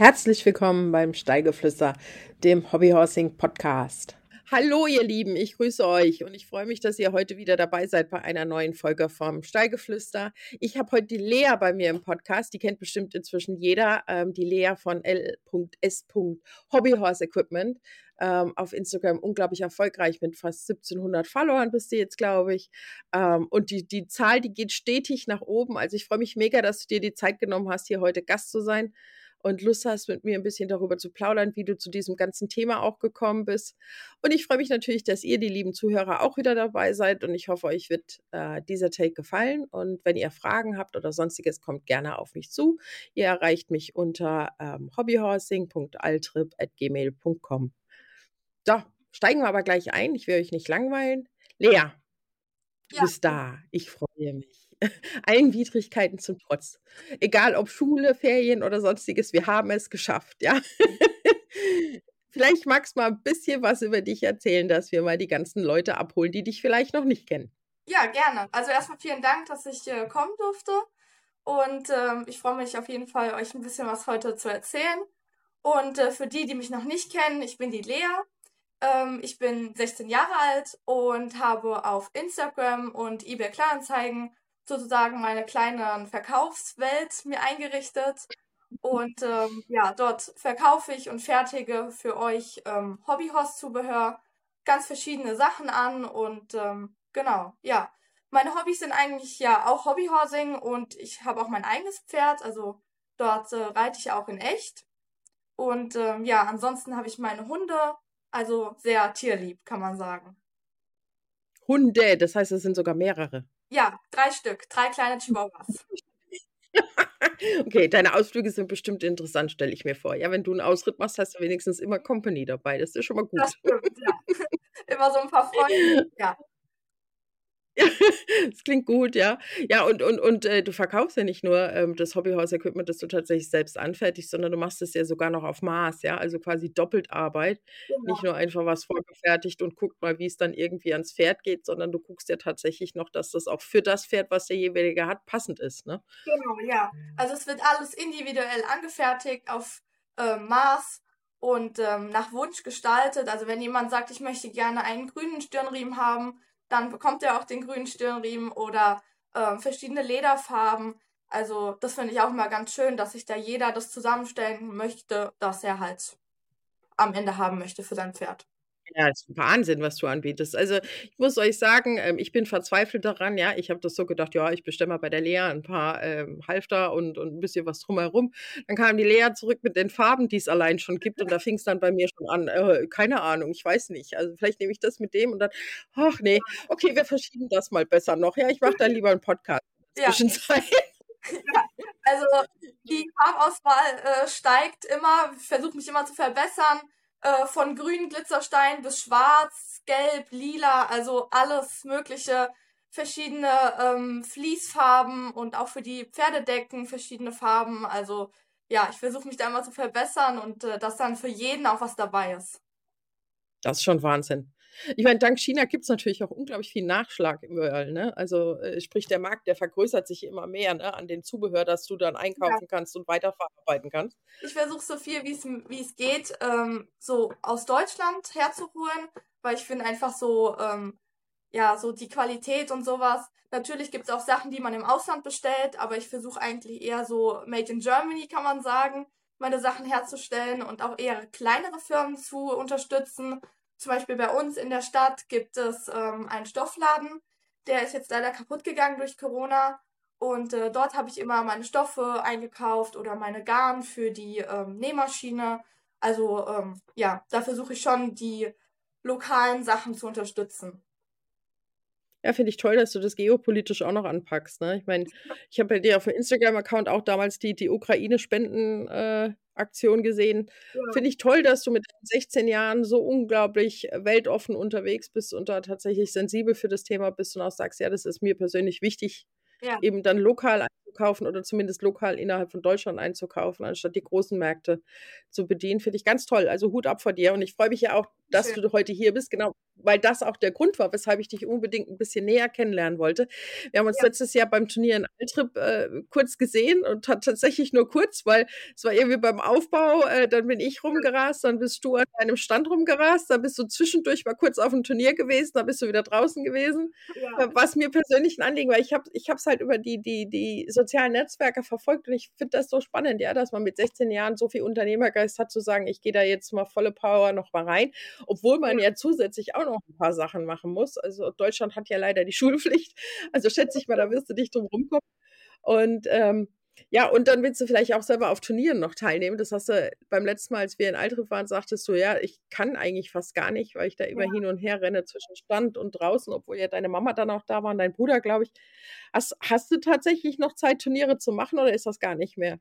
Herzlich willkommen beim Steigeflüster, dem Hobbyhorsing Podcast. Hallo ihr Lieben, ich grüße euch und ich freue mich, dass ihr heute wieder dabei seid bei einer neuen Folge vom Steigeflüster. Ich habe heute die Lea bei mir im Podcast, die kennt bestimmt inzwischen jeder, ähm, die Lea von L.S. Hobbyhorse Equipment. Ähm, auf Instagram unglaublich erfolgreich mit fast 1700 Followern bist du jetzt, glaube ich. Ähm, und die, die Zahl, die geht stetig nach oben. Also ich freue mich mega, dass du dir die Zeit genommen hast, hier heute Gast zu sein und Lust hast, mit mir ein bisschen darüber zu plaudern, wie du zu diesem ganzen Thema auch gekommen bist. Und ich freue mich natürlich, dass ihr, die lieben Zuhörer, auch wieder dabei seid. Und ich hoffe, euch wird äh, dieser Take gefallen. Und wenn ihr Fragen habt oder sonstiges, kommt gerne auf mich zu. Ihr erreicht mich unter ähm, hobbyhorsing.altrip.gmail.com. So, steigen wir aber gleich ein. Ich will euch nicht langweilen. Lea, du ja. bist da. Ich freue mich. allen Widrigkeiten zum Trotz. Egal ob Schule, Ferien oder sonstiges, wir haben es geschafft, ja. vielleicht magst du mal ein bisschen was über dich erzählen, dass wir mal die ganzen Leute abholen, die dich vielleicht noch nicht kennen. Ja, gerne. Also erstmal vielen Dank, dass ich äh, kommen durfte. Und ähm, ich freue mich auf jeden Fall, euch ein bisschen was heute zu erzählen. Und äh, für die, die mich noch nicht kennen, ich bin die Lea. Ähm, ich bin 16 Jahre alt und habe auf Instagram und eBay Kleinanzeigen sozusagen meine kleine Verkaufswelt mir eingerichtet. Und ähm, ja, dort verkaufe ich und fertige für euch ähm, Hobbyhorse-Zubehör, ganz verschiedene Sachen an und ähm, genau, ja. Meine Hobbys sind eigentlich ja auch Hobbyhorsing und ich habe auch mein eigenes Pferd, also dort äh, reite ich auch in echt. Und ähm, ja, ansonsten habe ich meine Hunde, also sehr tierlieb, kann man sagen. Hunde, das heißt, es sind sogar mehrere. Ja, drei Stück, drei kleine Chihuahuas. okay, deine Ausflüge sind bestimmt interessant, stelle ich mir vor. Ja, wenn du einen Ausritt machst, hast du wenigstens immer Company dabei. Das ist schon mal gut. Das stimmt, ja. immer so ein paar Freunde. Ja. das klingt gut, ja. Ja, und, und, und äh, du verkaufst ja nicht nur ähm, das Hobbyhaus-Equipment, das du tatsächlich selbst anfertigst, sondern du machst es ja sogar noch auf Maß, ja. Also quasi doppelt Arbeit. Genau. Nicht nur einfach was vorgefertigt und guckt mal, wie es dann irgendwie ans Pferd geht, sondern du guckst ja tatsächlich noch, dass das auch für das Pferd, was der jeweilige hat, passend ist, ne? Genau, ja. Also es wird alles individuell angefertigt auf äh, Maß und ähm, nach Wunsch gestaltet. Also wenn jemand sagt, ich möchte gerne einen grünen Stirnriemen haben, dann bekommt er auch den grünen Stirnriemen oder äh, verschiedene Lederfarben. Also das finde ich auch mal ganz schön, dass sich da jeder das zusammenstellen möchte, dass er halt am Ende haben möchte für sein Pferd. Ja, ist Wahnsinn, was du anbietest. Also, ich muss euch sagen, ähm, ich bin verzweifelt daran, ja. Ich habe das so gedacht, ja, ich bestelle mal bei der Lea ein paar ähm, Halfter und, und ein bisschen was drumherum. Dann kam die Lea zurück mit den Farben, die es allein schon gibt. Und da fing es dann bei mir schon an. Äh, keine Ahnung, ich weiß nicht. Also, vielleicht nehme ich das mit dem und dann, ach nee, okay, wir verschieben das mal besser noch. Ja, ich mache dann lieber einen Podcast der Zwischenzeit. Ja, also die Farbauswahl äh, steigt immer, versuche mich immer zu verbessern. Äh, von grünen Glitzerstein bis schwarz, gelb, lila, also alles mögliche, verschiedene ähm, Fließfarben und auch für die Pferdedecken verschiedene Farben. Also ja, ich versuche mich da immer zu verbessern und äh, dass dann für jeden auch was dabei ist. Das ist schon Wahnsinn. Ich meine, dank China gibt es natürlich auch unglaublich viel Nachschlag überall. Ne? Also äh, sprich, der Markt, der vergrößert sich immer mehr ne? an den Zubehör, das du dann einkaufen ja. kannst und weiterverarbeiten kannst. Ich versuche so viel, wie es geht, ähm, so aus Deutschland herzuholen, weil ich finde einfach so, ähm, ja, so die Qualität und sowas. Natürlich gibt es auch Sachen, die man im Ausland bestellt, aber ich versuche eigentlich eher so Made in Germany, kann man sagen, meine Sachen herzustellen und auch eher kleinere Firmen zu unterstützen zum Beispiel bei uns in der Stadt gibt es ähm, einen Stoffladen, der ist jetzt leider kaputt gegangen durch Corona. Und äh, dort habe ich immer meine Stoffe eingekauft oder meine Garn für die ähm, Nähmaschine. Also ähm, ja, da versuche ich schon die lokalen Sachen zu unterstützen. Ja, finde ich toll, dass du das geopolitisch auch noch anpackst. Ne? Ich meine, ich habe bei dir auf dem Instagram-Account auch damals die, die Ukraine-Spenden-Aktion äh, gesehen. Ja. Finde ich toll, dass du mit 16 Jahren so unglaublich weltoffen unterwegs bist und da tatsächlich sensibel für das Thema bist und auch sagst, ja, das ist mir persönlich wichtig, ja. eben dann lokal einzukaufen oder zumindest lokal innerhalb von Deutschland einzukaufen, anstatt die großen Märkte zu bedienen. Finde ich ganz toll. Also Hut ab vor dir. Und ich freue mich ja auch, dass Schön. du heute hier bist, genau, weil das auch der Grund war, weshalb ich dich unbedingt ein bisschen näher kennenlernen wollte. Wir haben uns ja. letztes Jahr beim Turnier in Altrip äh, kurz gesehen und tatsächlich nur kurz, weil es war irgendwie beim Aufbau, äh, dann bin ich rumgerast, dann bist du an einem Stand rumgerast, dann bist du zwischendurch mal kurz auf dem Turnier gewesen, dann bist du wieder draußen gewesen, ja. Äh, was mir persönlich ein Anliegen war. Ich habe es halt über die, die, die sozialen Netzwerke verfolgt und ich finde das so spannend, ja, dass man mit 16 Jahren so viel Unternehmergeist hat, zu sagen, ich gehe da jetzt mal volle Power noch mal rein, obwohl man ja zusätzlich auch noch ein paar Sachen machen muss. Also Deutschland hat ja leider die Schulpflicht. Also schätze ich mal, da wirst du nicht drum rumkommen. Und ähm, ja, und dann willst du vielleicht auch selber auf Turnieren noch teilnehmen. Das hast du beim letzten Mal, als wir in Altrip waren, sagtest du, ja, ich kann eigentlich fast gar nicht, weil ich da immer ja. hin und her renne zwischen Stand und draußen, obwohl ja deine Mama dann auch da war und dein Bruder, glaube ich. Hast, hast du tatsächlich noch Zeit, Turniere zu machen oder ist das gar nicht mehr?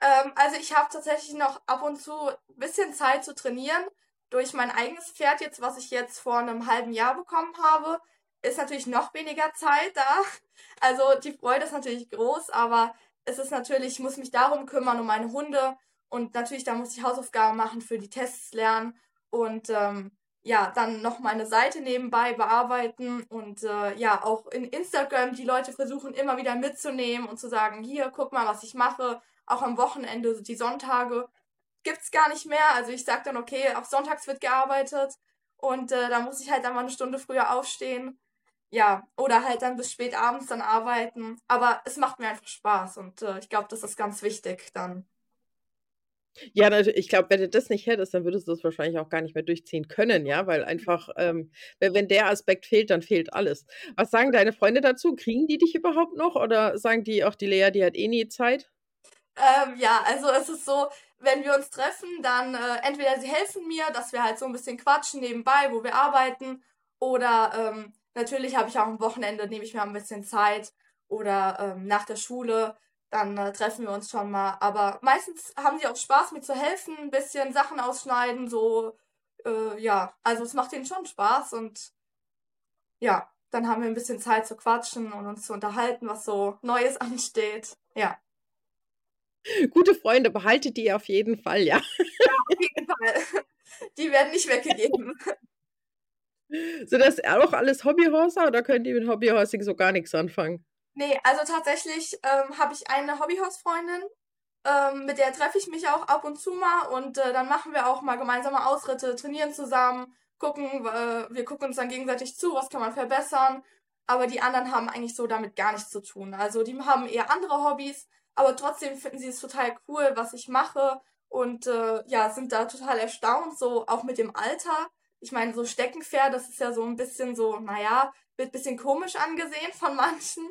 Ähm, also ich habe tatsächlich noch ab und zu ein bisschen Zeit zu trainieren durch mein eigenes Pferd jetzt, was ich jetzt vor einem halben Jahr bekommen habe, ist natürlich noch weniger Zeit da. Also die Freude ist natürlich groß, aber es ist natürlich, ich muss mich darum kümmern, um meine Hunde und natürlich, da muss ich Hausaufgaben machen, für die Tests lernen und ähm, ja, dann noch meine Seite nebenbei bearbeiten und äh, ja, auch in Instagram die Leute versuchen immer wieder mitzunehmen und zu sagen, hier, guck mal, was ich mache, auch am Wochenende, die Sonntage gibt es gar nicht mehr. Also ich sage dann, okay, auch sonntags wird gearbeitet und äh, da muss ich halt dann mal eine Stunde früher aufstehen. Ja, oder halt dann bis spät abends dann arbeiten. Aber es macht mir einfach Spaß und äh, ich glaube, das ist ganz wichtig dann. Ja, ich glaube, wenn du das nicht hättest, dann würdest du das wahrscheinlich auch gar nicht mehr durchziehen können, ja, weil einfach, ähm, wenn der Aspekt fehlt, dann fehlt alles. Was sagen deine Freunde dazu? Kriegen die dich überhaupt noch oder sagen die auch, die Lea, die hat eh nie Zeit? Ähm, ja, also es ist so, wenn wir uns treffen, dann äh, entweder sie helfen mir, dass wir halt so ein bisschen quatschen nebenbei, wo wir arbeiten, oder ähm, natürlich habe ich auch am Wochenende, nehme ich mir ein bisschen Zeit, oder ähm, nach der Schule, dann äh, treffen wir uns schon mal. Aber meistens haben sie auch Spaß, mir zu helfen, ein bisschen Sachen ausschneiden, so, äh, ja, also es macht ihnen schon Spaß und ja, dann haben wir ein bisschen Zeit zu quatschen und uns zu unterhalten, was so Neues ansteht. Ja. Gute Freunde, behaltet die auf jeden Fall, ja. Ja, auf jeden Fall. Die werden nicht weggegeben. Sind das auch alles Hobbyhorser oder könnt ihr mit Hobbyhorsing so gar nichts anfangen? Nee, also tatsächlich ähm, habe ich eine Hobbyhorse-Freundin, ähm, mit der treffe ich mich auch ab und zu mal und äh, dann machen wir auch mal gemeinsame Ausritte, trainieren zusammen, gucken, äh, wir gucken uns dann gegenseitig zu, was kann man verbessern. Aber die anderen haben eigentlich so damit gar nichts zu tun. Also die haben eher andere Hobbys, aber trotzdem finden sie es total cool, was ich mache und äh, ja, sind da total erstaunt, so auch mit dem Alter. Ich meine, so Steckenpferd, das ist ja so ein bisschen so, naja, wird ein bisschen komisch angesehen von manchen,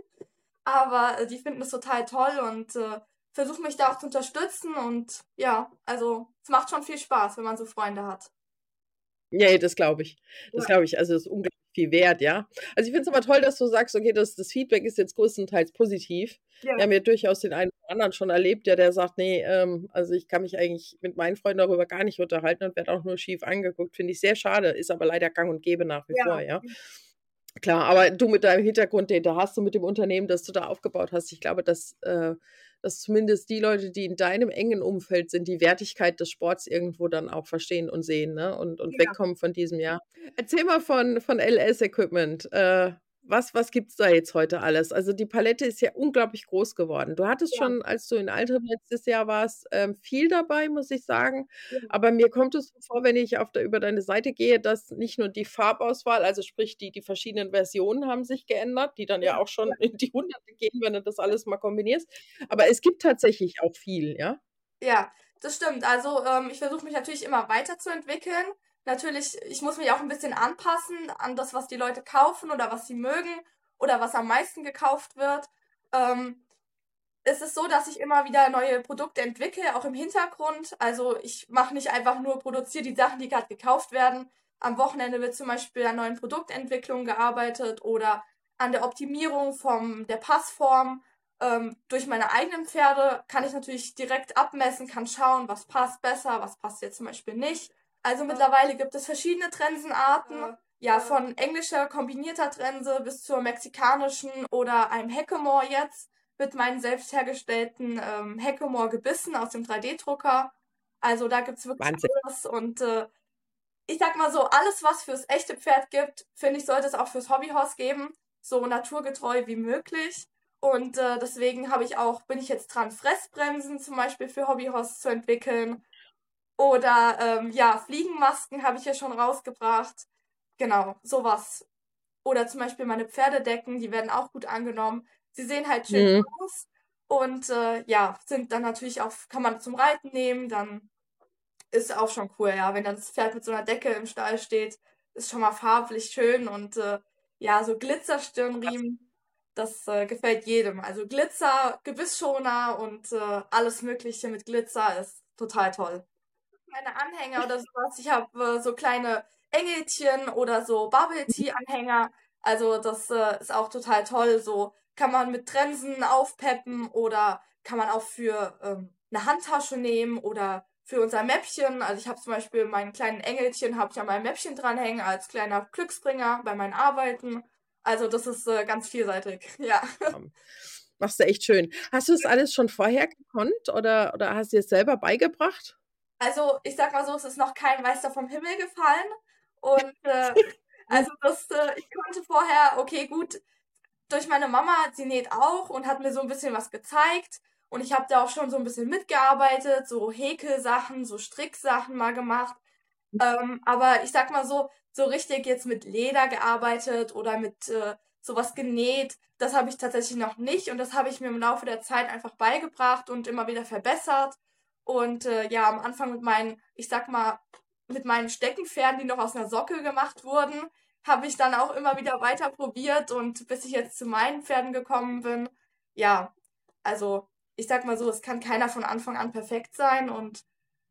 aber äh, die finden es total toll und äh, versuchen mich da auch zu unterstützen und ja, also es macht schon viel Spaß, wenn man so Freunde hat. Ja, das glaube ich. Das ja. glaube ich. Also, das ist unglaublich viel wert, ja. Also, ich finde es aber toll, dass du sagst, okay, das, das Feedback ist jetzt größtenteils positiv. Ja. Wir haben ja durchaus den einen anderen schon erlebt, der, der sagt, nee, ähm, also ich kann mich eigentlich mit meinen Freunden darüber gar nicht unterhalten und werde auch nur schief angeguckt. Finde ich sehr schade, ist aber leider gang und gäbe nach wie ja. vor, ja. Klar, aber du mit deinem Hintergrund, den du hast, du mit dem Unternehmen, das du da aufgebaut hast, ich glaube, dass äh, dass zumindest die Leute, die in deinem engen Umfeld sind, die Wertigkeit des Sports irgendwo dann auch verstehen und sehen ne? und, und ja. wegkommen von diesem Jahr. Erzähl mal von, von LS Equipment. Äh, was, was gibt es da jetzt heute alles? Also die Palette ist ja unglaublich groß geworden. Du hattest ja. schon, als du in Alter letztes Jahr warst, ähm, viel dabei, muss ich sagen. Ja. Aber mir kommt es vor, wenn ich auf der, über deine Seite gehe, dass nicht nur die Farbauswahl, also sprich die, die verschiedenen Versionen haben sich geändert, die dann ja, ja auch schon in die Hunderte gehen, wenn du das alles mal kombinierst. Aber es gibt tatsächlich auch viel, ja? Ja, das stimmt. Also ähm, ich versuche mich natürlich immer weiterzuentwickeln natürlich, ich muss mich auch ein bisschen anpassen an das, was die Leute kaufen oder was sie mögen oder was am meisten gekauft wird. Ähm, es ist so, dass ich immer wieder neue Produkte entwickle, auch im Hintergrund. Also ich mache nicht einfach nur, produziere die Sachen, die gerade gekauft werden. Am Wochenende wird zum Beispiel an neuen Produktentwicklungen gearbeitet oder an der Optimierung vom, der Passform. Ähm, durch meine eigenen Pferde kann ich natürlich direkt abmessen, kann schauen, was passt besser, was passt jetzt zum Beispiel nicht. Also mittlerweile gibt es verschiedene Trensenarten. Ja, von englischer kombinierter Trense bis zur mexikanischen oder einem Hackamore jetzt mit meinen selbst hergestellten ähm, Hackamore gebissen aus dem 3D-Drucker. Also da gibt es wirklich Wahnsinn. alles und äh, ich sag mal so, alles, was fürs echte Pferd gibt, finde ich, sollte es auch fürs Hobbyhorse geben. So naturgetreu wie möglich. Und äh, deswegen habe ich auch, bin ich jetzt dran, Fressbremsen zum Beispiel für Hobbyhorse zu entwickeln. Oder ähm, ja, Fliegenmasken habe ich ja schon rausgebracht. Genau, sowas. Oder zum Beispiel meine Pferdedecken, die werden auch gut angenommen. Sie sehen halt schön mhm. aus und äh, ja, sind dann natürlich auch, kann man zum Reiten nehmen, dann ist auch schon cool, ja. Wenn dann das Pferd mit so einer Decke im Stall steht, ist schon mal farblich schön und äh, ja, so Glitzerstirnriemen, das äh, gefällt jedem. Also Glitzer, Gebissschoner und äh, alles Mögliche mit Glitzer ist total toll. Meine Anhänger oder sowas, ich habe äh, so kleine Engelchen oder so Bubble Tea Anhänger. Also das äh, ist auch total toll. So kann man mit Trensen aufpeppen oder kann man auch für ähm, eine Handtasche nehmen oder für unser Mäppchen. Also ich habe zum Beispiel meinen kleinen Engelchen, habe ich an meinem Mäppchen dranhängen als kleiner Glücksbringer bei meinen Arbeiten. Also das ist äh, ganz vielseitig, ja. Machst du echt schön. Hast du das alles schon vorher gekonnt oder, oder hast du es selber beigebracht? Also ich sag mal so, es ist noch kein Meister vom Himmel gefallen. Und äh, also das, äh, ich konnte vorher, okay, gut, durch meine Mama, sie näht auch und hat mir so ein bisschen was gezeigt. Und ich habe da auch schon so ein bisschen mitgearbeitet, so Häkelsachen, so Stricksachen mal gemacht. Ähm, aber ich sag mal so, so richtig jetzt mit Leder gearbeitet oder mit äh, sowas genäht, das habe ich tatsächlich noch nicht. Und das habe ich mir im Laufe der Zeit einfach beigebracht und immer wieder verbessert. Und äh, ja, am Anfang mit meinen, ich sag mal, mit meinen Steckenpferden, die noch aus einer Socke gemacht wurden, habe ich dann auch immer wieder weiter probiert und bis ich jetzt zu meinen Pferden gekommen bin, ja, also ich sag mal so, es kann keiner von Anfang an perfekt sein und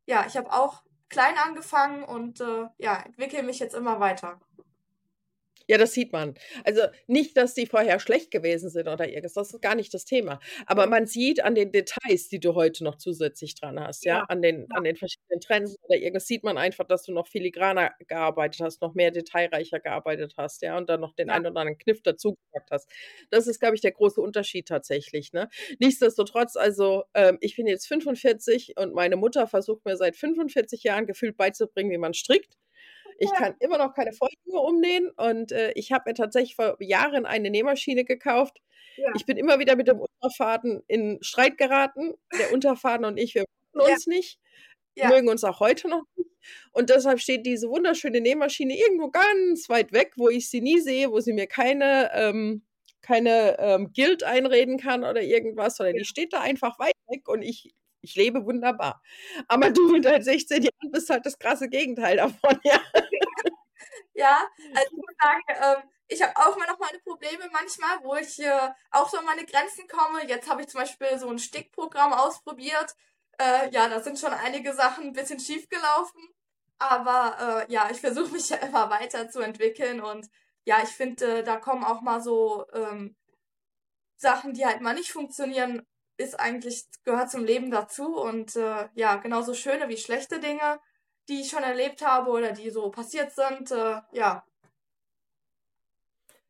ja, ich habe auch klein angefangen und äh, ja, entwickle mich jetzt immer weiter. Ja, das sieht man. Also nicht, dass die vorher schlecht gewesen sind oder irgendwas, das ist gar nicht das Thema. Aber man sieht an den Details, die du heute noch zusätzlich dran hast, ja, ja. An, den, ja. an den verschiedenen Trends oder irgendwas, sieht man einfach, dass du noch filigraner gearbeitet hast, noch mehr detailreicher gearbeitet hast, ja, und dann noch den ja. einen oder anderen Kniff dazugepackt hast. Das ist, glaube ich, der große Unterschied tatsächlich. Ne? Nichtsdestotrotz, also ähm, ich bin jetzt 45 und meine Mutter versucht mir seit 45 Jahren gefühlt beizubringen, wie man strickt. Ich kann immer noch keine Vorhänge umnähen und äh, ich habe mir tatsächlich vor Jahren eine Nähmaschine gekauft. Ja. Ich bin immer wieder mit dem Unterfaden in Streit geraten. Der Unterfaden und ich, wir ja. uns nicht. Ja. mögen uns auch heute noch nicht. Und deshalb steht diese wunderschöne Nähmaschine irgendwo ganz weit weg, wo ich sie nie sehe, wo sie mir keine, ähm, keine ähm, Guild einreden kann oder irgendwas, sondern die steht da einfach weit weg und ich ich lebe wunderbar. Aber du mit deinen 16 Jahren bist halt das krasse Gegenteil davon, ja. ja, also ich muss sagen, ähm, ich habe auch immer noch meine Probleme manchmal, wo ich äh, auch so an meine Grenzen komme. Jetzt habe ich zum Beispiel so ein Stickprogramm ausprobiert. Äh, ja, da sind schon einige Sachen ein bisschen schief gelaufen. Aber äh, ja, ich versuche mich ja immer weiterzuentwickeln und ja, ich finde, da kommen auch mal so ähm, Sachen, die halt mal nicht funktionieren, ist eigentlich, gehört zum Leben dazu und äh, ja, genauso schöne wie schlechte Dinge, die ich schon erlebt habe oder die so passiert sind, äh, ja.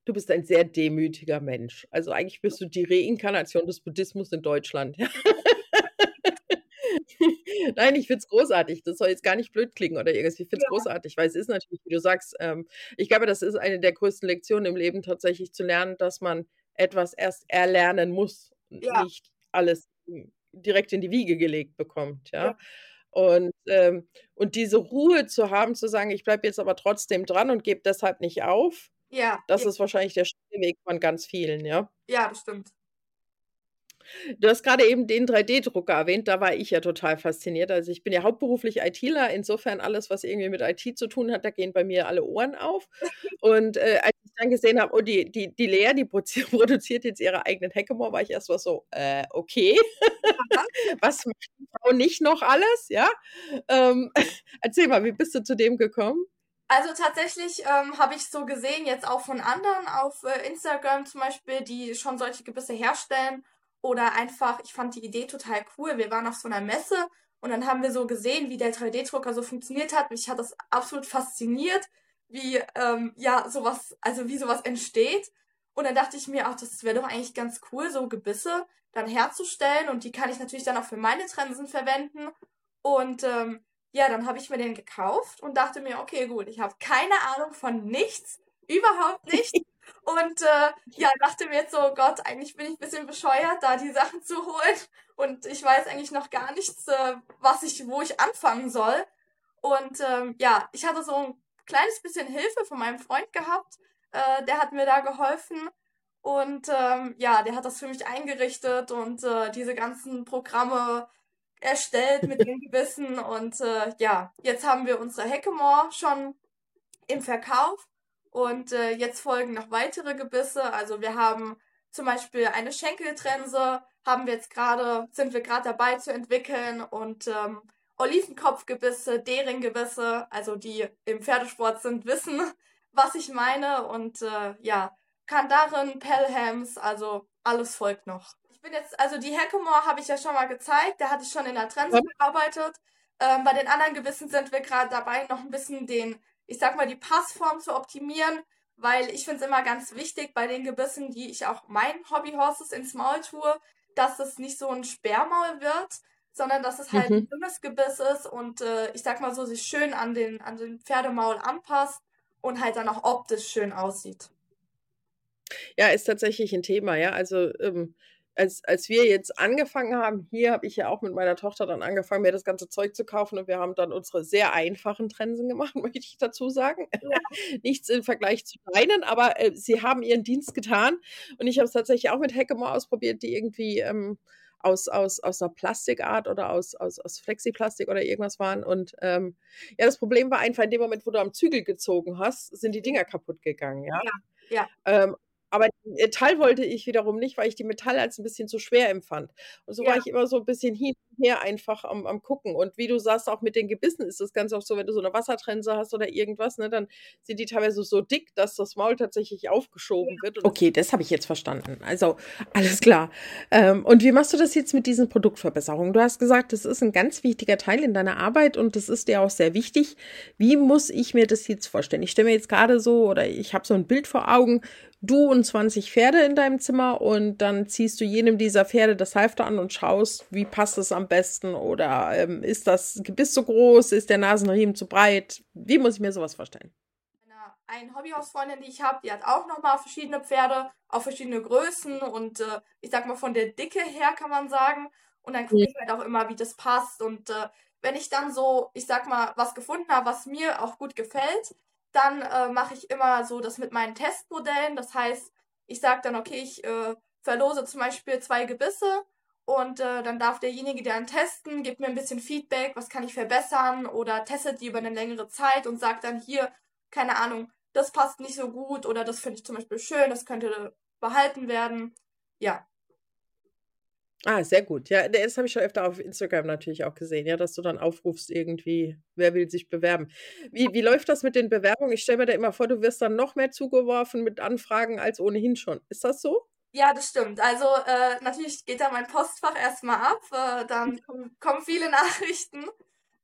Du bist ein sehr demütiger Mensch. Also eigentlich bist du die Reinkarnation des Buddhismus in Deutschland. Nein, ich finde es großartig. Das soll jetzt gar nicht blöd klingen oder irgendwas. Ich finde es ja. großartig, weil es ist natürlich, wie du sagst, ähm, ich glaube, das ist eine der größten Lektionen im Leben, tatsächlich zu lernen, dass man etwas erst erlernen muss ja. nicht alles direkt in die Wiege gelegt bekommt, ja. ja. Und, ähm, und diese Ruhe zu haben, zu sagen, ich bleibe jetzt aber trotzdem dran und gebe deshalb nicht auf, ja. das ist wahrscheinlich der Weg von ganz vielen, ja. Ja, das stimmt. Du hast gerade eben den 3D-Drucker erwähnt, da war ich ja total fasziniert. Also ich bin ja hauptberuflich ITler, insofern alles, was irgendwie mit IT zu tun hat, da gehen bei mir alle Ohren auf. Und äh, als ich dann gesehen habe, oh, die, die, die Lea, die produziert jetzt ihre eigenen Hackemore, war ich erst mal so, äh, okay, was macht die Frau nicht noch alles, ja? Ähm, erzähl mal, wie bist du zu dem gekommen? Also tatsächlich ähm, habe ich so gesehen, jetzt auch von anderen auf äh, Instagram zum Beispiel, die schon solche Gebisse herstellen oder einfach, ich fand die Idee total cool. Wir waren auf so einer Messe und dann haben wir so gesehen, wie der 3D-Drucker so funktioniert hat. Mich hat das absolut fasziniert, wie, ähm, ja, sowas, also wie sowas entsteht. Und dann dachte ich mir, ach, das wäre doch eigentlich ganz cool, so Gebisse dann herzustellen. Und die kann ich natürlich dann auch für meine Trensen verwenden. Und ähm, ja, dann habe ich mir den gekauft und dachte mir, okay, gut, ich habe keine Ahnung von nichts, überhaupt nicht. Und äh, ja, dachte mir jetzt so, Gott, eigentlich bin ich ein bisschen bescheuert, da die Sachen zu holen. Und ich weiß eigentlich noch gar nichts, äh, was ich, wo ich anfangen soll. Und ähm, ja, ich hatte so ein kleines bisschen Hilfe von meinem Freund gehabt. Äh, der hat mir da geholfen. Und ähm, ja, der hat das für mich eingerichtet und äh, diese ganzen Programme erstellt mit den Gebissen. Und äh, ja, jetzt haben wir unsere Heckemore schon im Verkauf. Und äh, jetzt folgen noch weitere Gebisse. Also wir haben zum Beispiel eine Schenkeltrense, haben wir jetzt gerade, sind wir gerade dabei zu entwickeln und ähm, Olivenkopfgebisse, Deringgebisse, also die im Pferdesport sind, wissen, was ich meine. Und äh, ja, Kandaren, Pelhams, also alles folgt noch. Ich bin jetzt, also die Hackamore habe ich ja schon mal gezeigt, da hatte ich schon in der Trense gearbeitet. Ähm, bei den anderen Gewissen sind wir gerade dabei, noch ein bisschen den ich sag mal, die Passform zu optimieren, weil ich finde es immer ganz wichtig bei den Gebissen, die ich auch meinen Hobbyhorses ins Maul tue, dass es nicht so ein Sperrmaul wird, sondern dass es halt mhm. ein dünnes Gebiss ist und äh, ich sag mal so, sich schön an den, an den Pferdemaul anpasst und halt dann auch optisch schön aussieht. Ja, ist tatsächlich ein Thema, ja. Also ähm, als, als wir jetzt angefangen haben, hier habe ich ja auch mit meiner Tochter dann angefangen, mir das ganze Zeug zu kaufen und wir haben dann unsere sehr einfachen Trensen gemacht, möchte ich dazu sagen. Ja. Nichts im Vergleich zu deinen, aber äh, sie haben ihren Dienst getan und ich habe es tatsächlich auch mit Heckemore ausprobiert, die irgendwie ähm, aus, aus, aus einer Plastikart oder aus, aus, aus Flexiplastik oder irgendwas waren. Und ähm, ja, das Problem war einfach in dem Moment, wo du am Zügel gezogen hast, sind die Dinger kaputt gegangen. Ja. Ja, ja. Ähm, aber Metall wollte ich wiederum nicht, weil ich die Metall als ein bisschen zu schwer empfand. Und so war ich immer so ein bisschen hin und her einfach am, am gucken. Und wie du sagst, auch mit den Gebissen ist das ganz oft so, wenn du so eine Wassertrense hast oder irgendwas, ne, dann sind die teilweise so dick, dass das Maul tatsächlich aufgeschoben wird. Okay, das habe ich jetzt verstanden. Also alles klar. Ähm, und wie machst du das jetzt mit diesen Produktverbesserungen? Du hast gesagt, das ist ein ganz wichtiger Teil in deiner Arbeit und das ist dir auch sehr wichtig. Wie muss ich mir das jetzt vorstellen? Ich stelle mir jetzt gerade so oder ich habe so ein Bild vor Augen, du und 20 Pferde in deinem Zimmer und dann ziehst du jedem dieser Pferde das Halfter an und schaust, wie passt es am besten oder ähm, ist das Gebiss zu groß, ist der Nasenriemen zu breit? Wie muss ich mir sowas vorstellen? Eine Hobbyhausfreundin, die ich habe, die hat auch nochmal verschiedene Pferde, auch verschiedene Größen und äh, ich sag mal von der Dicke her kann man sagen. Und dann gucke ich halt auch immer, wie das passt. Und äh, wenn ich dann so, ich sag mal, was gefunden habe, was mir auch gut gefällt, dann äh, mache ich immer so das mit meinen Testmodellen. Das heißt, ich sage dann, okay, ich äh, verlose zum Beispiel zwei Gebisse und äh, dann darf derjenige, der dann testen, gibt mir ein bisschen Feedback, was kann ich verbessern oder testet die über eine längere Zeit und sagt dann hier, keine Ahnung, das passt nicht so gut oder das finde ich zum Beispiel schön, das könnte behalten werden. Ja, Ah, sehr gut. Ja, das habe ich schon öfter auf Instagram natürlich auch gesehen, ja, dass du dann aufrufst irgendwie, wer will sich bewerben. Wie, wie läuft das mit den Bewerbungen? Ich stelle mir da immer vor, du wirst dann noch mehr zugeworfen mit Anfragen als ohnehin schon. Ist das so? Ja, das stimmt. Also äh, natürlich geht da mein Postfach erstmal ab, äh, dann kommen viele Nachrichten,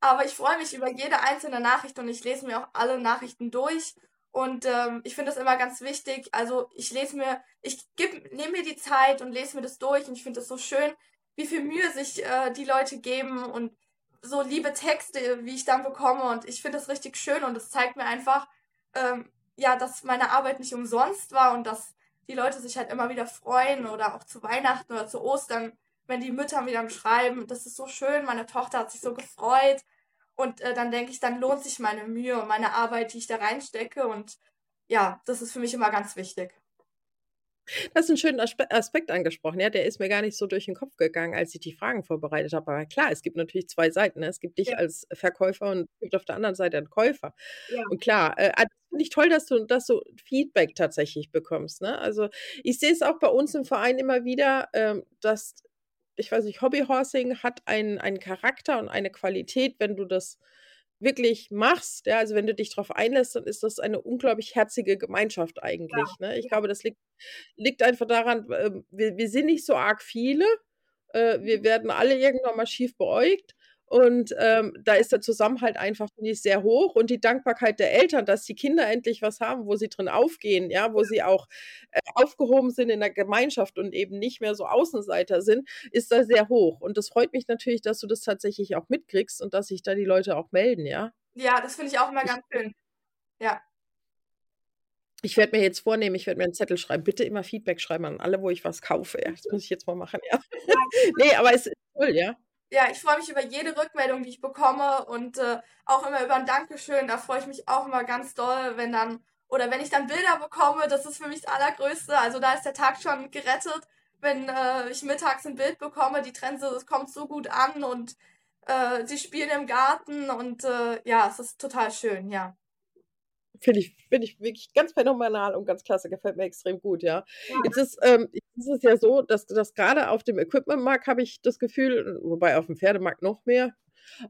aber ich freue mich über jede einzelne Nachricht und ich lese mir auch alle Nachrichten durch und ähm, ich finde das immer ganz wichtig. Also ich lese mir, ich nehme mir die Zeit und lese mir das durch und ich finde das so schön, wie viel Mühe sich äh, die Leute geben und so liebe Texte, wie ich dann bekomme. Und ich finde das richtig schön und es zeigt mir einfach, ähm, ja, dass meine Arbeit nicht umsonst war und dass die Leute sich halt immer wieder freuen oder auch zu Weihnachten oder zu Ostern, wenn die Mütter wieder schreiben, das ist so schön, meine Tochter hat sich so gefreut und äh, dann denke ich, dann lohnt sich meine Mühe und meine Arbeit, die ich da reinstecke. Und ja, das ist für mich immer ganz wichtig. Das ist ein schöner Aspekt angesprochen, ja. Der ist mir gar nicht so durch den Kopf gegangen, als ich die Fragen vorbereitet habe. Aber klar, es gibt natürlich zwei Seiten. Ne? Es gibt dich ja. als Verkäufer und gibt auf der anderen Seite einen Käufer. Ja. Und klar, äh, also finde ich toll, dass du, dass du Feedback tatsächlich bekommst. Ne? Also ich sehe es auch bei uns im Verein immer wieder, ähm, dass ich weiß nicht, Hobbyhorsing hat einen, einen Charakter und eine Qualität, wenn du das wirklich machst, ja, also wenn du dich darauf einlässt, dann ist das eine unglaublich herzige Gemeinschaft eigentlich. Ja. Ne? Ich glaube, das liegt, liegt einfach daran, äh, wir, wir sind nicht so arg viele, äh, wir werden alle irgendwann mal schief beäugt Und ähm, da ist der Zusammenhalt einfach nicht sehr hoch und die Dankbarkeit der Eltern, dass die Kinder endlich was haben, wo sie drin aufgehen, ja, wo sie auch äh, aufgehoben sind in der Gemeinschaft und eben nicht mehr so Außenseiter sind, ist da sehr hoch. Und das freut mich natürlich, dass du das tatsächlich auch mitkriegst und dass sich da die Leute auch melden, ja. Ja, das finde ich auch immer ganz schön. Ja. Ich werde mir jetzt vornehmen, ich werde mir einen Zettel schreiben. Bitte immer Feedback schreiben an alle, wo ich was kaufe. Ja, das muss ich jetzt mal machen, ja. nee, aber es ist toll, ja ja, ich freue mich über jede Rückmeldung, die ich bekomme und äh, auch immer über ein Dankeschön. Da freue ich mich auch immer ganz doll, wenn dann, oder wenn ich dann Bilder bekomme, das ist für mich das Allergrößte. Also da ist der Tag schon gerettet, wenn äh, ich mittags ein Bild bekomme, die Trense, es kommt so gut an und äh, sie spielen im Garten und äh, ja, es ist total schön, ja. Finde ich, find ich wirklich ganz phänomenal und ganz klasse, gefällt mir extrem gut, ja. ja. Jetzt ist, ähm, ist es ja so, dass, dass gerade auf dem Equipmentmarkt habe ich das Gefühl, wobei auf dem Pferdemarkt noch mehr,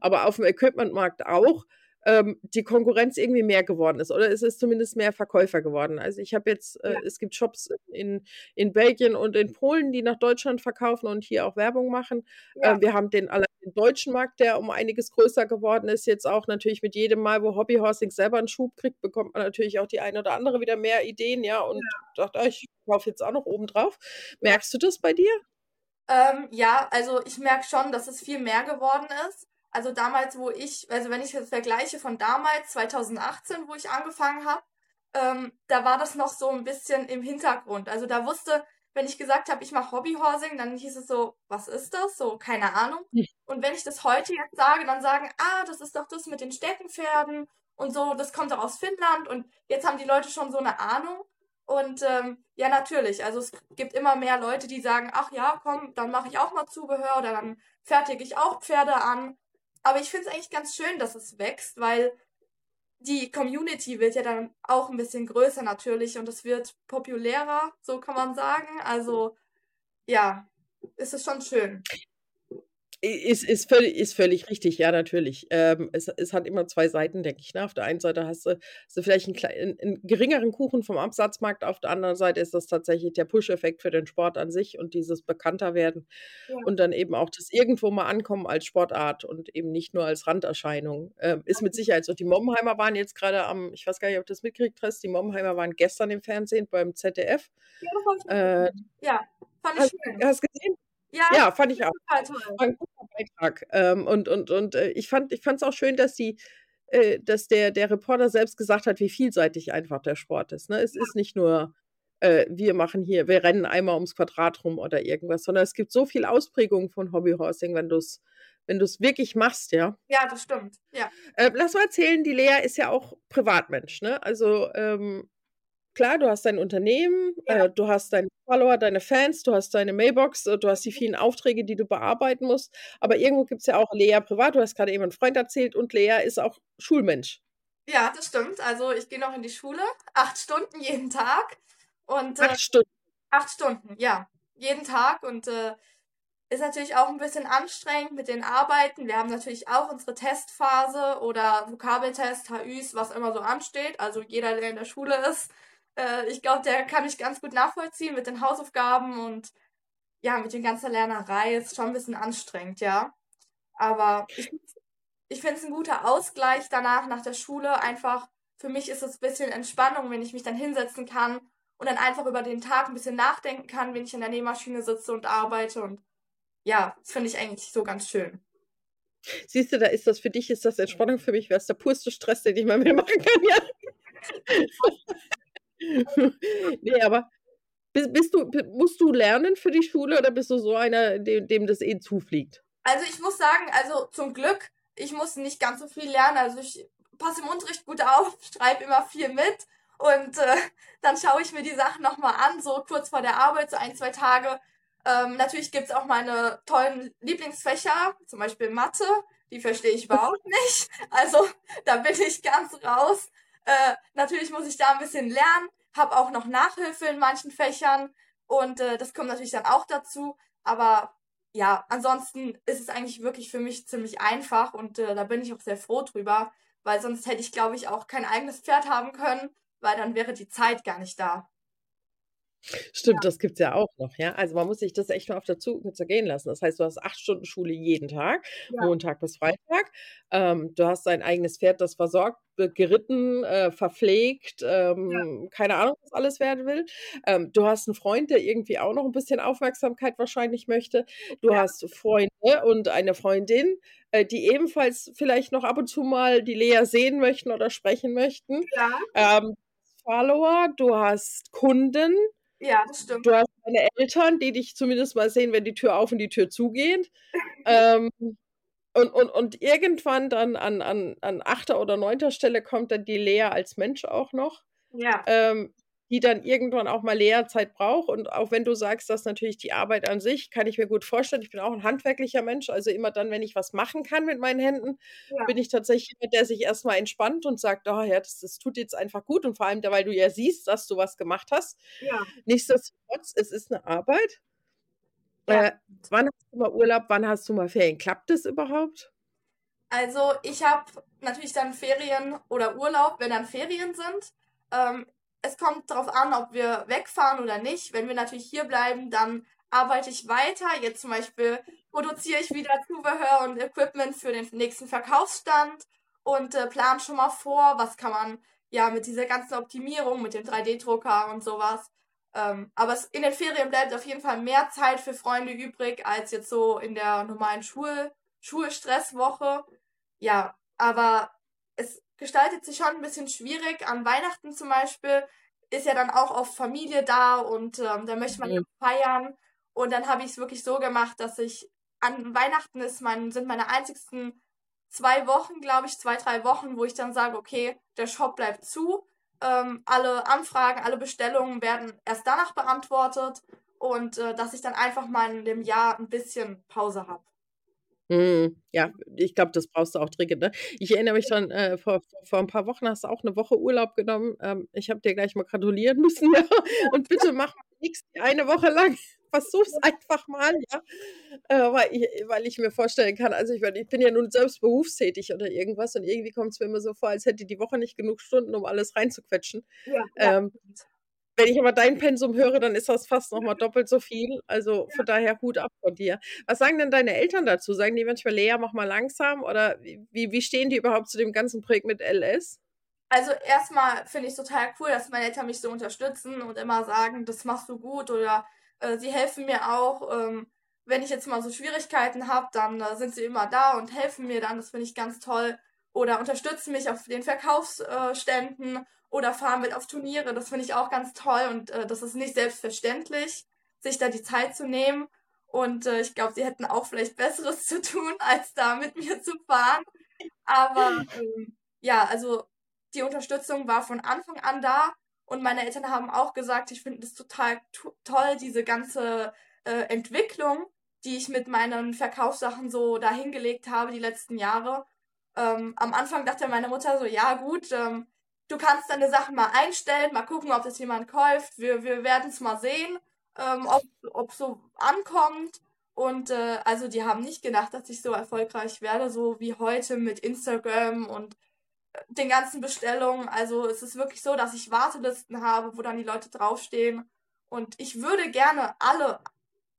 aber auf dem Equipmentmarkt auch, ähm, die Konkurrenz irgendwie mehr geworden ist oder es ist zumindest mehr Verkäufer geworden. Also ich habe jetzt, äh, ja. es gibt Shops in, in Belgien und in Polen, die nach Deutschland verkaufen und hier auch Werbung machen. Ja. Äh, wir haben den, allein den deutschen Markt, der um einiges größer geworden ist, jetzt auch natürlich mit jedem Mal, wo Hobbyhorsing selber einen Schub kriegt, bekommt man natürlich auch die eine oder andere wieder mehr Ideen, ja, und ja. dachte, ah, ich kaufe jetzt auch noch oben drauf. Merkst du das bei dir? Ähm, ja, also ich merke schon, dass es viel mehr geworden ist. Also damals, wo ich, also wenn ich jetzt vergleiche von damals, 2018, wo ich angefangen habe, ähm, da war das noch so ein bisschen im Hintergrund. Also da wusste, wenn ich gesagt habe, ich mache Hobbyhorsing, dann hieß es so, was ist das? So, keine Ahnung. Und wenn ich das heute jetzt sage, dann sagen, ah, das ist doch das mit den Steckenpferden und so, das kommt doch aus Finnland und jetzt haben die Leute schon so eine Ahnung. Und ähm, ja, natürlich, also es gibt immer mehr Leute, die sagen, ach ja, komm, dann mache ich auch mal Zubehör oder dann fertige ich auch Pferde an. Aber ich finde es eigentlich ganz schön, dass es wächst, weil die Community wird ja dann auch ein bisschen größer natürlich und es wird populärer, so kann man sagen. Also ja, ist es schon schön. Ist, ist, völlig, ist völlig richtig, ja, natürlich. Ähm, es, es hat immer zwei Seiten, denke ich. Ne? Auf der einen Seite hast du, hast du vielleicht einen, kleinen, einen geringeren Kuchen vom Absatzmarkt, auf der anderen Seite ist das tatsächlich der Push-Effekt für den Sport an sich und dieses bekannter werden ja. und dann eben auch das irgendwo mal ankommen als Sportart und eben nicht nur als Randerscheinung. Ähm, ist mit Sicherheit so. Die Mommenheimer waren jetzt gerade am, ich weiß gar nicht, ob du das mitgekriegt hast, die Mommenheimer waren gestern im Fernsehen beim ZDF. Ja, das äh, ja fand ich schön. Hast du gesehen? Ja, ja fand ich auch. War ein guter Beitrag. Ähm, und und, und äh, ich fand es auch schön, dass die äh, dass der, der Reporter selbst gesagt hat, wie vielseitig einfach der Sport ist. Ne? Es ja. ist nicht nur, äh, wir machen hier, wir rennen einmal ums Quadrat rum oder irgendwas, sondern es gibt so viel Ausprägung von Hobbyhorsing, wenn du es wenn du es wirklich machst, ja. Ja, das stimmt. Ja. Äh, lass mal erzählen, die Lea ist ja auch Privatmensch, ne? Also ähm, klar, du hast dein Unternehmen, ja. äh, du hast deine Follower, deine Fans, du hast deine Mailbox, äh, du hast die vielen Aufträge, die du bearbeiten musst. Aber irgendwo gibt es ja auch Lea privat. Du hast gerade eben einen Freund erzählt und Lea ist auch Schulmensch. Ja, das stimmt. Also ich gehe noch in die Schule, acht Stunden jeden Tag. Und, äh, acht Stunden. Acht Stunden, ja. Jeden Tag. Und äh, ist natürlich auch ein bisschen anstrengend mit den Arbeiten. Wir haben natürlich auch unsere Testphase oder Vokabeltest, HÜs, was immer so ansteht. Also jeder, der in der Schule ist, äh, ich glaube, der kann mich ganz gut nachvollziehen mit den Hausaufgaben und ja, mit den ganzen Lernerei. Ist schon ein bisschen anstrengend, ja. Aber ich, ich finde es ein guter Ausgleich danach, nach der Schule. Einfach, für mich ist es ein bisschen Entspannung, wenn ich mich dann hinsetzen kann und dann einfach über den Tag ein bisschen nachdenken kann, wenn ich in der Nähmaschine sitze und arbeite. Und ja, das finde ich eigentlich so ganz schön. Siehst du, da ist das für dich, ist das Entspannung, für mich wäre es der purste Stress, den ich mal mehr machen kann, ja. nee, aber bist, bist, du, musst du lernen für die Schule oder bist du so einer, dem, dem das eh zufliegt? Also ich muss sagen, also zum Glück, ich muss nicht ganz so viel lernen. Also ich passe im Unterricht gut auf, schreibe immer viel mit und äh, dann schaue ich mir die Sachen nochmal an, so kurz vor der Arbeit, so ein, zwei Tage. Ähm, natürlich gibt es auch meine tollen Lieblingsfächer, zum Beispiel Mathe, die verstehe ich überhaupt nicht. Also da bin ich ganz raus. Äh, natürlich muss ich da ein bisschen lernen, habe auch noch Nachhilfe in manchen Fächern und äh, das kommt natürlich dann auch dazu. Aber ja, ansonsten ist es eigentlich wirklich für mich ziemlich einfach und äh, da bin ich auch sehr froh drüber, weil sonst hätte ich, glaube ich, auch kein eigenes Pferd haben können, weil dann wäre die Zeit gar nicht da. Stimmt, das gibt's ja auch noch, ja. Also, man muss sich das echt mal auf der Zunge zergehen lassen. Das heißt, du hast 8 Stunden Schule jeden Tag, Ja. Montag bis Freitag. Ähm, du hast dein eigenes Pferd, das versorgt, wird geritten, äh, verpflegt, Ja. ähm, keine Ahnung, was alles werden will. Ähm, du hast 'n Freund, der irgendwie auch noch 'n bisschen Aufmerksamkeit wahrscheinlich möchte. Du Ja. hast Freunde und eine Freundin, äh, die ebenfalls vielleicht noch ab und zu mal die Lea sehen möchten oder sprechen möchten. Ja. Ähm, Follower, du hast Kunden. Ja, das stimmt. Du hast deine Eltern, die dich zumindest mal sehen, wenn die Tür auf und die Tür zugeht. Ähm, und und und irgendwann dann an an an 8. oder 9. Stelle kommt dann die Lea als Mensch auch noch, Ja. ähm, die dann irgendwann auch mal Lea-Zeit braucht. Und auch wenn du sagst, dass natürlich die Arbeit an sich kann ich mir gut vorstellen. Ich bin auch 'n handwerklicher Mensch, also immer dann, wenn ich was machen kann mit meinen Händen, Ja. bin ich tatsächlich jemand, der sich erst mal entspannt und sagt: „Oh ja, das das tut jetzt einfach gut.“ Und vor allem weil du ja siehst, dass du was gemacht hast. Ja. Nichtsdestotrotz, es ist 'ne Arbeit. Ja. Äh, wann hast du mal Urlaub? Wann hast du mal Ferien? Klappt das überhaupt? Also, ich habe natürlich dann Ferien oder Urlaub, wenn dann Ferien sind. Ähm, es kommt drauf an, ob wir wegfahren oder nicht. Wenn wir natürlich hierbleiben, dann arbeite ich weiter. Jetzt zum Beispiel produziere ich wieder Zubehör und Equipment für den nächsten Verkaufsstand und, äh, plane schon mal vor, was kann man, ja, mit dieser ganzen Optimierung, mit dem 3D-Drucker und so was. Ähm, aber es in den Ferien bleibt auf jeden Fall mehr Zeit für Freunde übrig als jetzt so in der normalen Schul Schulstresswoche. Ja, aber es gestaltet sich schon 'n bisschen schwierig. An Weihnachten zum Beispiel ist ja dann auch oft Familie da und, ähm, da möchte man ja feiern. Und dann habe ich's wirklich so gemacht, dass ich an Weihnachten ist mein sind meine einzigsten 2 Wochen, glaube ich 2, 3 Wochen, wo ich dann sage: „Okay, der Shop bleibt zu. Ähm, alle Anfragen, alle Bestellungen werden erst danach beantwortet.“ Und, äh, dass ich dann einfach mal in dem Jahr 'n bisschen Pause habe. Mhm. Ja, ich glaube, das brauchst du auch dringend, ne? Ich erinnere mich dran, äh, vor vor vor 'n paar Wochen hast du auch 'ne Woche Urlaub genommen. Ähm, ich habe dir gleich mal gratulieren müssen, ja. Und bitte mach mal nix eine Woche lang. Versuch's einfach mal, ja. Äh, weil ich weil ich mir vorstellen kann also, ich ich bin ja nun selbst berufstätig oder irgendwas und irgendwie kommt's mir immer so vor, als hätte die Woche nicht genug Stunden, um alles reinzuquetschen. Ja, ja, Ähm, stimmt. Wenn ich aber dein Pensum höre, dann ist das fast noch mal doppelt so viel. Also, von daher Hut ab vor dir. Was sagen denn deine Eltern dazu? Sagen die manchmal: „Lea, mach mal langsam“, oder wie wie stehen die überhaupt zu dem ganzen Projekt mit LS? Also, erst mal finde ich's total cool, dass meine Eltern mich so unterstützen und immer sagen: „Das machst du gut“, oder, äh, sie helfen mir auch, ähm, wenn ich jetzt mal so Schwierigkeiten habe, dann, äh, sind sie immer da und helfen mir dann. Das finde ich ganz toll. Oder unterstützen mich auf den Verkaufs äh, oder fahren mit auf Turniere. Das finde ich auch ganz toll und, äh, das ist nicht selbstverständlich, sich da die Zeit zu nehmen. Und, äh, ich glaube, sie hätten auch vielleicht Besseres zu tun, als da mit mir zu fahren. Aber, ähm, ja, also, die Unterstützung war von Anfang an da und meine Eltern haben auch gesagt, ich finde es total to toll, diese ganze, äh, Entwicklung, die ich mit meinen Verkaufssachen so da hingelegt habe die letzten Jahre. Ähm, am Anfang dachte meine Mutter so: „Ja gut, ähm, du kannst deine Sachen mal einstellen, mal gucken, ob das jemand kauft. Wir wir werden's mal sehen, ähm, ob ob's so ankommt.“ Und, äh, also, die haben nicht gedacht, dass ich so erfolgreich werde, so wie heute mit Instagram und, äh, den ganzen Bestellungen. Also, es ist wirklich so, dass ich Wartelisten habe, wo dann die Leute draufstehen. Und ich würde gerne alle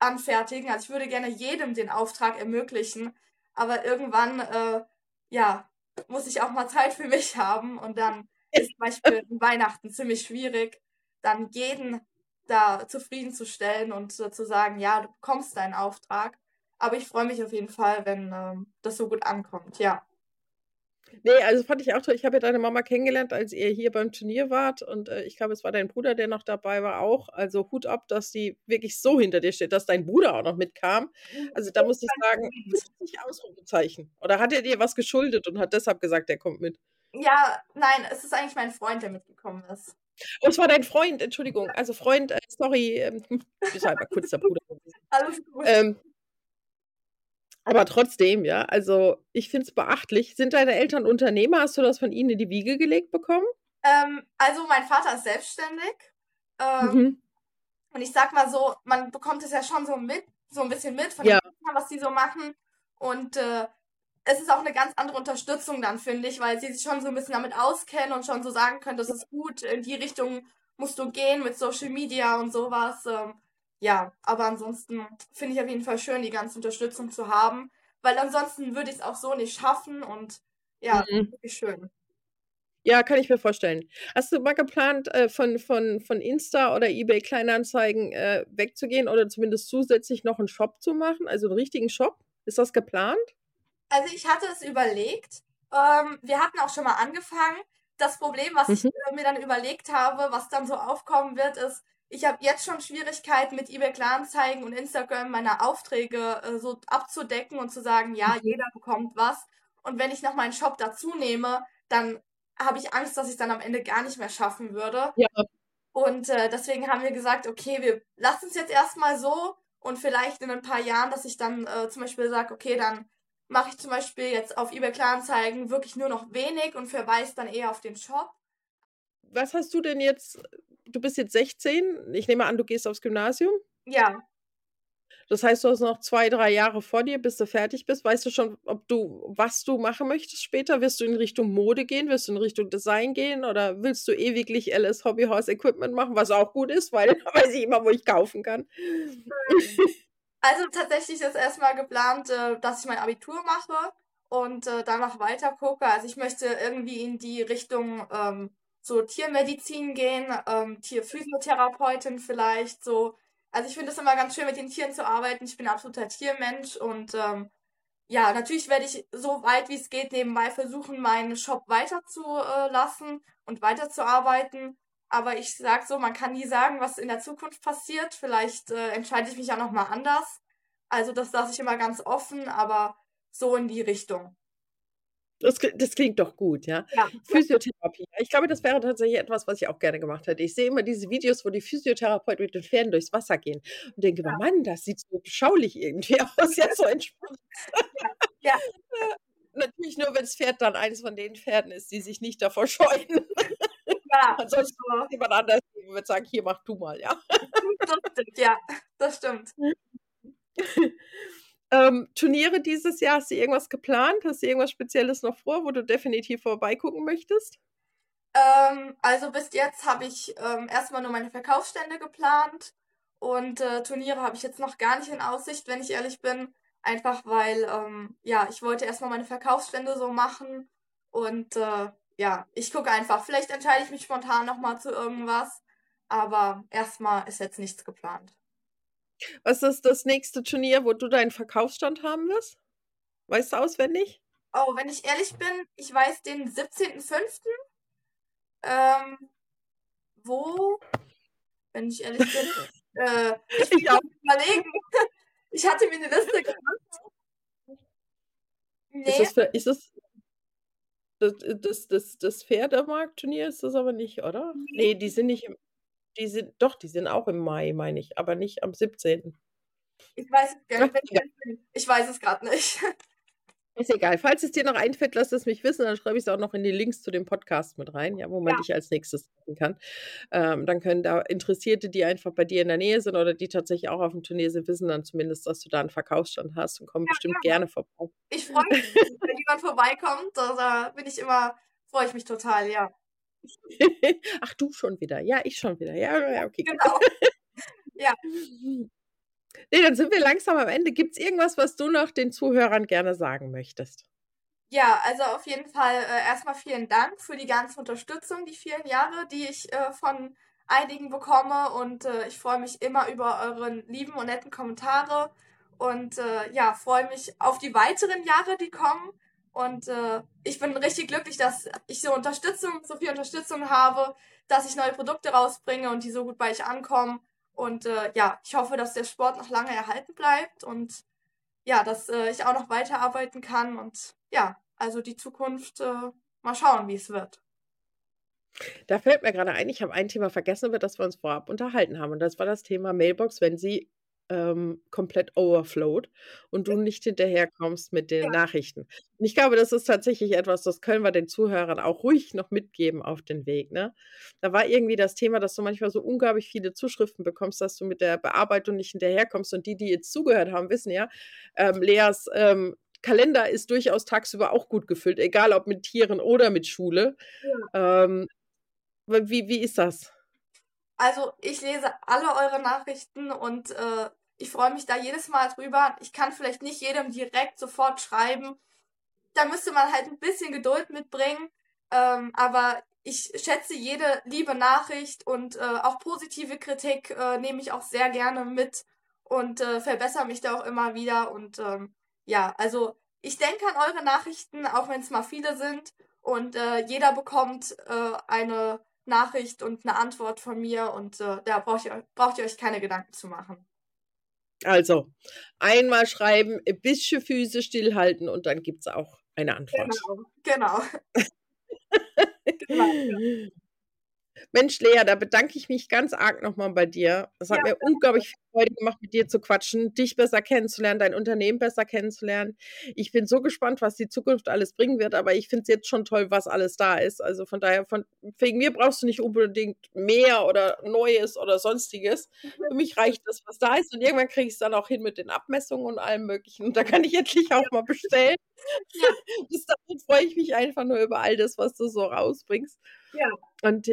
anfertigen. Also, ich würde gerne jedem den Auftrag ermöglichen. Aber irgendwann, äh, ja, muss ich auch mal Zeit für mich haben. Und dann ist zum Beispiel Weihnachten ziemlich schwierig, dann jeden da zufriedenzustellen und so zu sagen: „Ja, du bekommst deinen Auftrag.“ Aber ich freue mich auf jeden Fall, wenn, ähm, das so gut ankommt, ja. Ne, also, fand ich auch toll. Ich habe ja deine Mama kennengelernt, als ihr hier beim Turnier wart und, äh, ich glaube, es war dein Bruder, der noch dabei war auch. Also, Hut ab, dass die wirklich so hinter dir steht, dass dein Bruder auch noch mitkam. Also, da muss ich sagen, richtig Ausrufezeichen. Oder hat er dir was geschuldet und hat deshalb gesagt, er kommt mit? Ja, nein, es ist eigentlich mein Freund, der mitgekommen ist. Oh, es war dein Freund, Entschuldigung. Also, Freund, äh, sorry, ähm, bist halt mal kurz der Bruder. Alles gut. Ähm aber trotzdem, ja, also, ich finde es beachtlich. Sind deine Eltern Unternehmer? Hast du das von ihnen in die Wiege gelegt bekommen? Ähm, also, mein Vater ist selbstständig. Ähm, Mhm. und ich sage mal so, man bekommt es ja schon so mit so 'n bisschen mit von den Ja. Eltern, was die so machen. Und, äh, es ist auch 'ne ganz andere Unterstützung dann, finde ich, weil sie sich schon so 'n bisschen damit auskennen und schon so sagen können: „Das ist gut, in die Richtung musst du gehen mit Social Media und sowas. Ähm, ja, aber ansonsten finde ich auf jeden Fall schön, die ganze Unterstützung zu haben, weil ansonsten würde ich es auch so nicht schaffen und ja, mhm. wirklich schön. Ja, kann ich mir vorstellen. Hast du mal geplant, äh, von, von, von Insta oder eBay Kleinanzeigen äh, wegzugehen oder zumindest zusätzlich noch einen Shop zu machen, also einen richtigen Shop? Ist das geplant? Also ich hatte es überlegt. Ähm, wir hatten auch schon mal angefangen. Das Problem, was mhm. ich äh, mir dann überlegt habe, was dann so aufkommen wird, ist, ich habe jetzt schon Schwierigkeiten mit eBay Kleinanzeigen und Instagram meine Aufträge äh, so abzudecken und zu sagen, ja, mhm. jeder bekommt was. Und wenn ich noch meinen Shop dazu nehme, dann habe ich Angst, dass ich es dann am Ende gar nicht mehr schaffen würde. Ja. Und äh, deswegen haben wir gesagt, okay, wir lassen es jetzt erstmal so und vielleicht in ein paar Jahren, dass ich dann äh, zum Beispiel sage, okay, dann mache ich zum Beispiel jetzt auf eBay Kleinanzeigen wirklich nur noch wenig und verweise dann eher auf den Shop. Was hast du denn jetzt? Du bist jetzt 16. Ich nehme an, du gehst aufs Gymnasium. Ja. Das heißt, du hast noch zwei, drei Jahre vor dir, bis du fertig bist. Weißt du schon, ob du, was du machen möchtest später? Wirst du in Richtung Mode gehen? Wirst du in Richtung Design gehen? Oder willst du ewiglich LS Hobbyhouse Equipment machen, was auch gut ist, weil da weiß ich immer, wo ich kaufen kann. Also tatsächlich ist erstmal geplant, äh, dass ich mein Abitur mache und äh, danach weiter gucke. Also ich möchte irgendwie in die Richtung ähm, so Tiermedizin gehen, ähm, Tierphysiotherapeutin vielleicht so also ich finde es immer ganz schön, mit den Tieren zu arbeiten. Ich bin absoluter Tiermensch und ähm, ja, natürlich werde ich so weit wie es geht nebenbei versuchen, meinen Shop weiterzulassen und weiterzuarbeiten. Aber ich sage so, man kann nie sagen, was in der Zukunft passiert. Vielleicht äh, entscheide ich mich auch nochmal anders. Also das lasse ich immer ganz offen, aber so in die Richtung. Das, das klingt doch gut, ja. Ja. Physiotherapie. Ich glaube, das wäre tatsächlich etwas, was ich auch gerne gemacht hätte. Ich sehe immer diese Videos, wo die Physiotherapeuten mit den Pferden durchs Wasser gehen und denke Ja. Mann, das sieht so beschaulich irgendwie aus, ja, so entspannt. Ja. Ja. Natürlich nur, wenn das Pferd dann eines von den Pferden ist, die sich nicht davor scheuen. Ja, Ansonsten so. jemand anders wird sagen, hier mach du mal, ja. Das stimmt, ja, das stimmt. Ähm, Turniere dieses Jahr, hast du irgendwas geplant? Hast du irgendwas Spezielles noch vor, wo du definitiv vorbeigucken möchtest? Ähm, also bis jetzt habe ich ähm, erstmal nur meine Verkaufsstände geplant und äh, Turniere habe ich jetzt noch gar nicht in Aussicht, wenn ich ehrlich bin. Einfach weil, ähm, ja, ich wollte erstmal meine Verkaufsstände so machen und äh, ja, ich gucke einfach. Vielleicht entscheide ich mich spontan nochmal zu irgendwas, aber erstmal ist jetzt nichts geplant. Was ist das nächste Turnier, wo du deinen Verkaufsstand haben wirst? Weißt du auswendig? Oh, wenn ich ehrlich bin, ich weiß den 17.05. Ähm, wo? Wenn ich ehrlich bin. äh, ich bin auch überlegen. ich hatte mir eine Liste gemacht. Nee. Ist das, für, ist das das, das, das, das Pferdemarktturnier ist das aber nicht, oder? Nee, die sind nicht im. Die sind doch, die sind auch im Mai, meine ich, aber nicht am 17. Ich weiß es gar nicht. Ich weiß es gerade nicht. Ist egal. Falls es dir noch einfällt, lass es mich wissen. Dann schreibe ich es auch noch in die Links zu dem Podcast mit rein, ja, wo man ja. dich als nächstes treffen kann. Ähm, dann können da Interessierte, die einfach bei dir in der Nähe sind oder die tatsächlich auch auf dem Turnier sind, wissen dann zumindest, dass du da einen Verkaufsstand hast und kommen ja, bestimmt ja. gerne vorbei. Ich freue mich, wenn jemand vorbeikommt. Da bin ich immer, freue ich mich total, ja. Ach, du schon wieder. Ja, ich schon wieder. Ja, ja okay. Genau. ja. Nee, dann sind wir langsam am Ende. Gibt es irgendwas, was du noch den Zuhörern gerne sagen möchtest? Ja, also auf jeden Fall äh, erstmal vielen Dank für die ganze Unterstützung, die vielen Jahre, die ich äh, von einigen bekomme. Und äh, ich freue mich immer über eure lieben und netten Kommentare. Und äh, ja, freue mich auf die weiteren Jahre, die kommen. Und äh, ich bin richtig glücklich, dass ich so Unterstützung, so viel Unterstützung habe, dass ich neue Produkte rausbringe und die so gut bei euch ankommen. Und äh, ja, ich hoffe, dass der Sport noch lange erhalten bleibt und ja, dass äh, ich auch noch weiterarbeiten kann. Und ja, also die Zukunft, äh, mal schauen, wie es wird. Da fällt mir gerade ein, ich habe ein Thema vergessen, über das wir uns vorab unterhalten haben. Und das war das Thema Mailbox, wenn sie ähm, komplett overflowed und du nicht hinterherkommst mit den ja. Nachrichten. Und ich glaube, das ist tatsächlich etwas, das können wir den Zuhörern auch ruhig noch mitgeben auf den Weg. Ne? Da war irgendwie das Thema, dass du manchmal so unglaublich viele Zuschriften bekommst, dass du mit der Bearbeitung nicht hinterherkommst. Und die, die jetzt zugehört haben, wissen ja, ähm, Leas ähm, Kalender ist durchaus tagsüber auch gut gefüllt, egal ob mit Tieren oder mit Schule. Ja. Ähm, wie, wie ist das? Also ich lese alle eure Nachrichten und äh, ich freue mich da jedes Mal drüber. Ich kann vielleicht nicht jedem direkt sofort schreiben. Da müsste man halt ein bisschen Geduld mitbringen. Ähm, aber ich schätze jede liebe Nachricht und äh, auch positive Kritik äh, nehme ich auch sehr gerne mit und äh, verbessere mich da auch immer wieder. Und ähm, ja, also ich denke an eure Nachrichten, auch wenn es mal viele sind. Und äh, jeder bekommt äh, eine Nachricht und eine Antwort von mir und äh, da braucht ihr, braucht ihr euch keine Gedanken zu machen. Also, einmal schreiben, ein bisschen Füße stillhalten und dann gibt es auch eine Antwort. Genau, genau. genau. Mensch, Lea, da bedanke ich mich ganz arg nochmal bei dir. Es hat ja. mir unglaublich viel Freude gemacht, mit dir zu quatschen, dich besser kennenzulernen, dein Unternehmen besser kennenzulernen. Ich bin so gespannt, was die Zukunft alles bringen wird, aber ich finde es jetzt schon toll, was alles da ist. Also von daher, von, wegen mir brauchst du nicht unbedingt mehr oder Neues oder Sonstiges. Für mich reicht das, was da ist. Und irgendwann kriege ich es dann auch hin mit den Abmessungen und allem Möglichen. Und da kann ich endlich auch mal bestellen. Ja. Bis dahin freue ich mich einfach nur über all das, was du so rausbringst. Ja. Und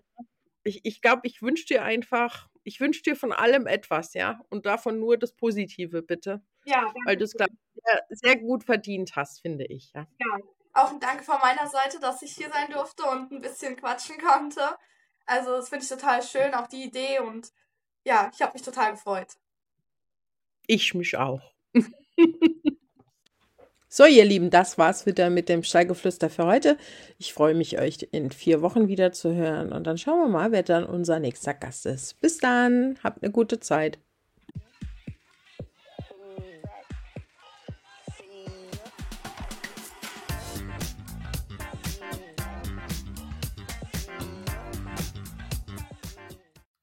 ich, ich glaube, ich wünsche dir einfach, ich wünsche dir von allem etwas, ja. Und davon nur das Positive, bitte. Ja. Weil du es, glaube ich, sehr, sehr, gut verdient hast, finde ich, ja. Ja, auch ein Dank von meiner Seite, dass ich hier sein durfte und ein bisschen quatschen konnte. Also, das finde ich total schön, auch die Idee und ja, ich habe mich total gefreut. Ich mich auch. So, ihr Lieben, das war's wieder mit dem Steigeflüster für heute. Ich freue mich, euch in vier Wochen wieder zu hören und dann schauen wir mal, wer dann unser nächster Gast ist. Bis dann, habt eine gute Zeit.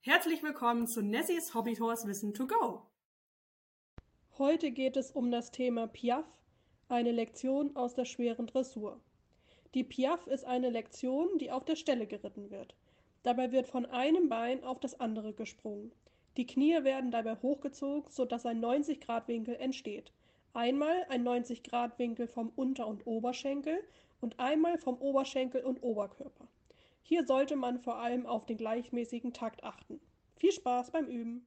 Herzlich willkommen zu Nessies Hobbyhorse Wissen to Go. Heute geht es um das Thema Piaf eine Lektion aus der schweren Dressur. Die Piaffe ist eine Lektion, die auf der Stelle geritten wird. Dabei wird von einem Bein auf das andere gesprungen. Die Knie werden dabei hochgezogen, sodass ein 90-Grad-Winkel entsteht. Einmal ein 90-Grad-Winkel vom Unter- und Oberschenkel und einmal vom Oberschenkel und Oberkörper. Hier sollte man vor allem auf den gleichmäßigen Takt achten. Viel Spaß beim Üben!